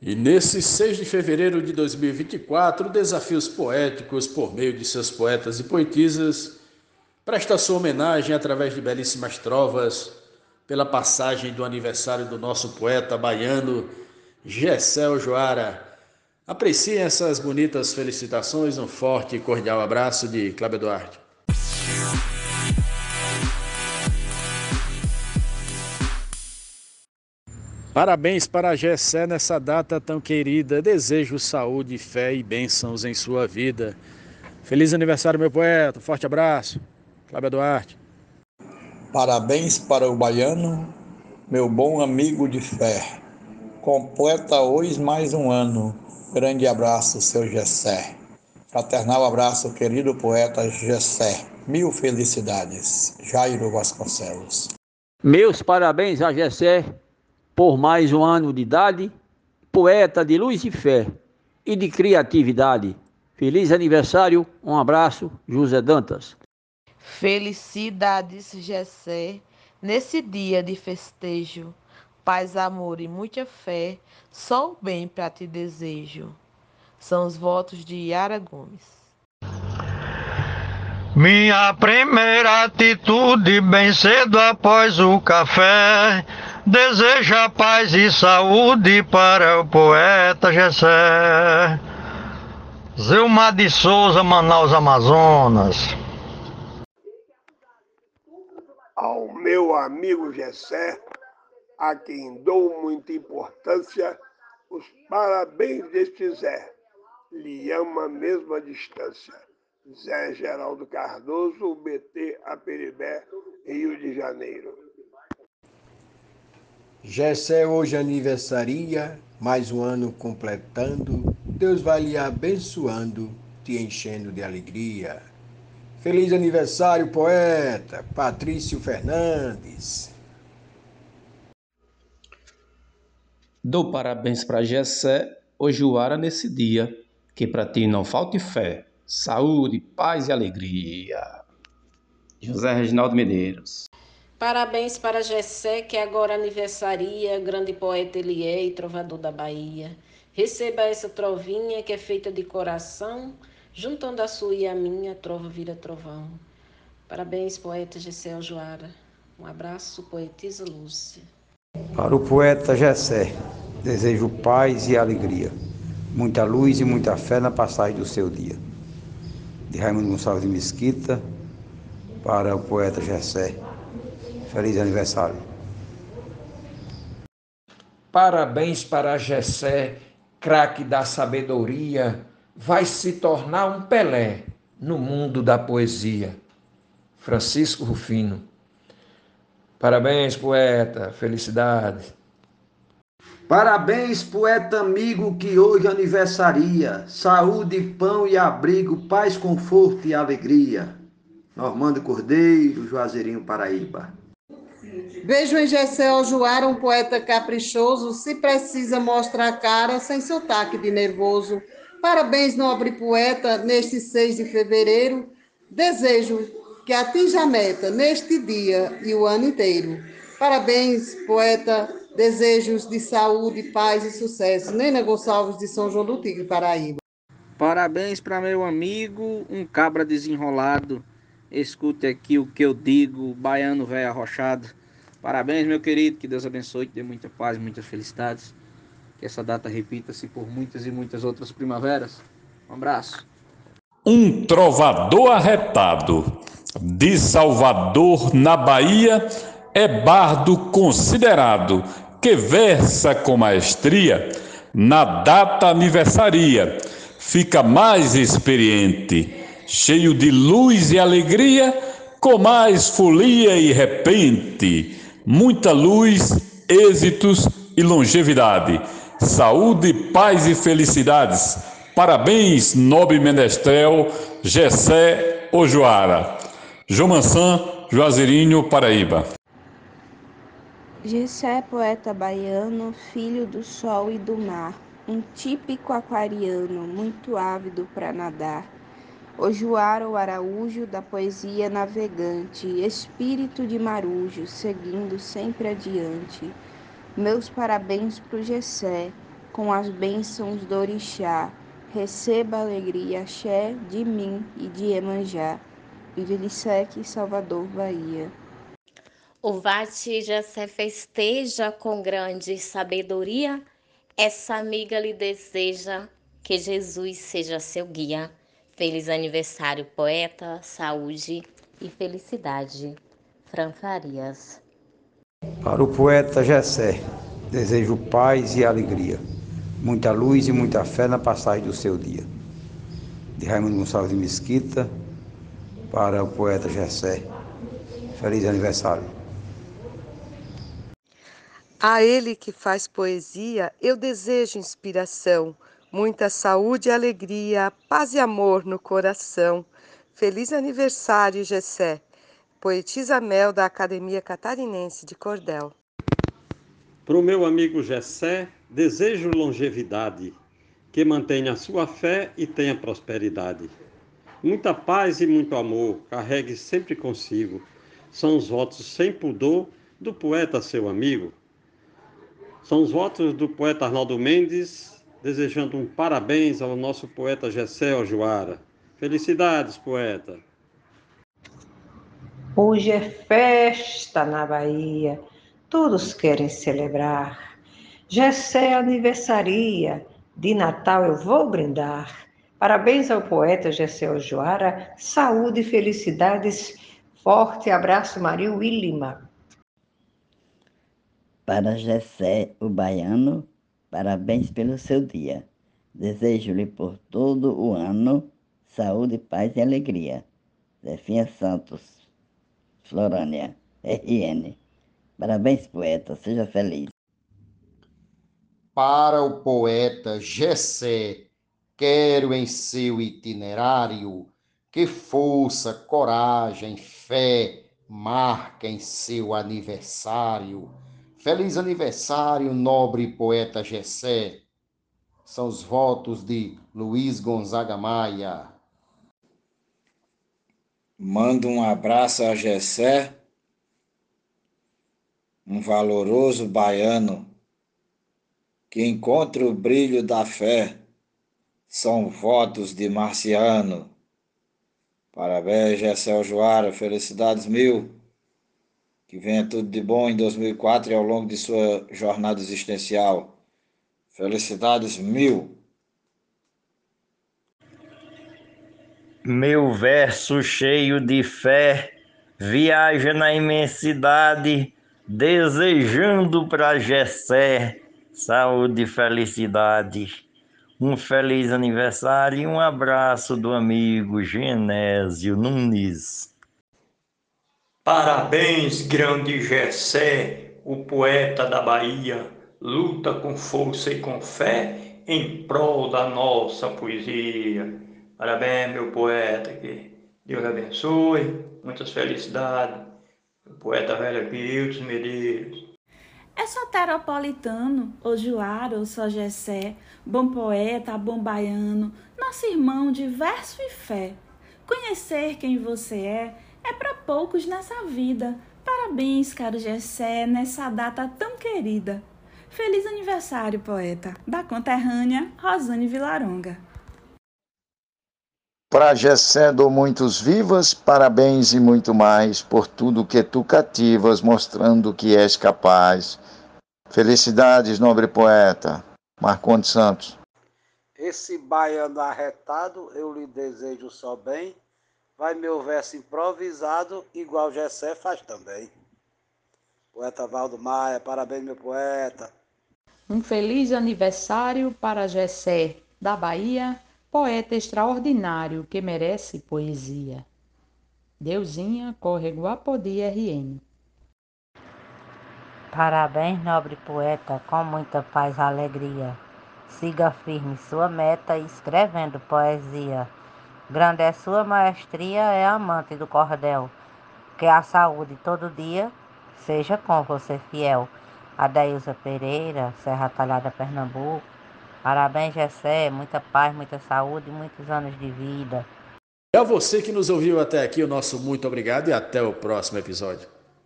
E nesse 6 de fevereiro de 2024, Desafios Poéticos, por meio de seus poetas e poetisas, presta sua homenagem através de belíssimas trovas pela passagem do aniversário do nosso poeta baiano Gessel Joara. Apreciem essas bonitas felicitações, um forte e cordial abraço de Cláudio Duarte. Parabéns para a Gessé nessa data tão querida. Desejo saúde, fé e bênçãos em sua vida. Feliz aniversário, meu poeta. Forte abraço. Cláudio Duarte. Parabéns para o baiano, meu bom amigo de fé. Completa hoje mais um ano. Grande abraço, seu Gessé. Fraternal abraço, querido poeta Gessé. Mil felicidades. Jairo Vasconcelos. Meus parabéns a Gessé por mais um ano de idade, poeta de luz e fé e de criatividade. Feliz aniversário, um abraço, José Dantas. Felicidades, Gessé, nesse dia de festejo. Paz, amor e muita fé, só o bem para te desejo. São os votos de Yara Gomes. Minha primeira atitude, bem cedo após o café, deseja paz e saúde para o poeta Gessé. Zilmar de Souza, Manaus, Amazonas. Ao meu amigo Gessé, a quem dou muita importância, os parabéns deste Zé. Lhe ama mesmo a distância. Zé Geraldo Cardoso, BT Aperibé, Rio de Janeiro. Gessé hoje aniversaria, mais um ano completando, Deus vai lhe abençoando, te enchendo de alegria. Feliz aniversário, poeta Patrício Fernandes. Dou parabéns para Gessé, Ojuara nesse dia, que para ti não falte fé, saúde, paz e alegria. José Reginaldo Medeiros. Parabéns para Gessé, que agora aniversaria, grande poeta ele é e trovador da Bahia. Receba essa trovinha que é feita de coração, juntando a sua e a minha, trova vira trovão. Parabéns, poeta Gessé Aljoara. Um abraço, poetisa Lúcia. Para o poeta Gessé, desejo paz e alegria, muita luz e muita fé na passagem do seu dia de Raimundo Gonçalves de Mesquita para o poeta Gessé. Feliz aniversário. Parabéns para Gessé, craque da sabedoria, vai se tornar um Pelé no mundo da poesia. Francisco Rufino. Parabéns, poeta. Felicidades. Parabéns, poeta amigo que hoje aniversaria. Saúde, pão e abrigo, paz, conforto e alegria. Normando Cordeiro, Juazeirinho, Paraíba. Vejo em Gessé Ojoara um poeta caprichoso, se precisa mostrar a cara sem sotaque de nervoso. Parabéns, nobre poeta, neste 6 de fevereiro. Desejo que atinja a meta neste dia e o ano inteiro. Parabéns, poeta Desejos de saúde, paz e sucesso. Nena Gonçalves de São João do Tigre, Paraíba. Parabéns para meu amigo, um cabra desenrolado. Escute aqui o que eu digo, baiano velho arrochado. Parabéns, meu querido, que Deus abençoe, que dê muita paz, muitas felicidades. Que essa data repita-se por muitas e muitas outras primaveras. Um abraço. Um trovador arretado de Salvador, na Bahia, é bardo considerado que versa com maestria, na data aniversaria, fica mais experiente, cheio de luz e alegria, com mais folia e repente, muita luz, êxitos e longevidade, saúde, paz e felicidades. Parabéns, nobre menestrel Gessé Ojoara. João Mansan, Juazeirinho, Paraíba. Gessé poeta baiano, filho do sol e do mar, um típico aquariano, muito ávido para nadar. O Araújo da poesia navegante, espírito de marujo, seguindo sempre adiante. Meus parabéns pro Gessé, com as bênçãos do orixá. Receba alegria, axé, de mim e de Emanjá. Vivilisec, Salvador, Bahia. O Vati se festeja com grande sabedoria. Essa amiga lhe deseja que Jesus seja seu guia. Feliz aniversário, poeta, saúde e felicidade. Fran Farias. Para o poeta Gessé, desejo paz e alegria, muita luz e muita fé na passagem do seu dia. De Raimundo Gonçalves de Mesquita, para o poeta Gessé. Feliz aniversário. A ele que faz poesia, eu desejo inspiração, muita saúde e alegria, paz e amor no coração. Feliz aniversário, Gessé. Poetisa Mel da Academia Catarinense de Cordel. Para o meu amigo Gessé, desejo longevidade, que mantenha sua fé e tenha prosperidade. Muita paz e muito amor, carregue sempre consigo. São os votos sem pudor do poeta seu amigo. São os votos do poeta Arnaldo Mendes, desejando um parabéns ao nosso poeta Gessé Ojoara. Felicidades, poeta! Hoje é festa na Bahia, todos querem celebrar. Gessé aniversaria, de Natal eu vou brindar. Parabéns ao poeta Gessé Ojoara, saúde e felicidades. Forte abraço, Maria Willima. Para Gessé, o baiano, parabéns pelo seu dia. Desejo-lhe por todo o ano saúde, paz e alegria. Zefinha Santos, Florânia, RN. Parabéns, poeta, seja feliz. Para o poeta Gessé, quero em seu itinerário que força, coragem, fé marquem seu aniversário Feliz aniversário, nobre poeta Gessé. São os votos de Luiz Gonzaga Maia. Mando um abraço a Gessé, um valoroso baiano que encontra o brilho da fé. São votos de Marciano. Parabéns, Gessé Joara, felicidades mil. Que venha tudo de bom em 2004 e ao longo de sua jornada existencial. Felicidades mil. Meu verso cheio de fé viaja na imensidade, desejando para Gessé saúde e felicidade. Um feliz aniversário e um abraço do amigo Genésio Nunes. Parabéns, grande Gessé, o poeta da Bahia, luta com força e com fé em prol da nossa poesia. Parabéns, meu poeta, que Deus abençoe, muitas felicidades. O poeta velho aqui, Hilton Medeiros. É soteropolitano, ou Juara, ou só Gessé, bom poeta, bom baiano, nosso irmão de verso e fé. Conhecer quem você é é para poucos nessa vida. Parabéns, caro Gessé, nessa data tão querida. Feliz aniversário, poeta, da conterrânea Rosane Vilaronga. Para Gessé dou muitos vivas, parabéns e muito mais por tudo que tu cativas, mostrando que és capaz. Felicidades, nobre poeta. Marcondes Santos. Esse baiano arretado, eu lhe desejo só bem vai meu verso improvisado, igual Gessé faz também. Poeta Valdo Maia, parabéns, meu poeta. Um feliz aniversário para Gessé, da Bahia, poeta extraordinário que merece poesia. Deusinha, Córrego Apodi RN. Parabéns, nobre poeta, com muita paz e alegria. Siga firme sua meta, escrevendo poesia. Grande é sua maestria, é amante do cordel. Que a saúde todo dia seja com você fiel. Adailza Pereira, Serra Talhada, Pernambuco. Parabéns, Gessé. Muita paz, muita saúde e muitos anos de vida. A você que nos ouviu até aqui, o nosso muito obrigado e até o próximo episódio.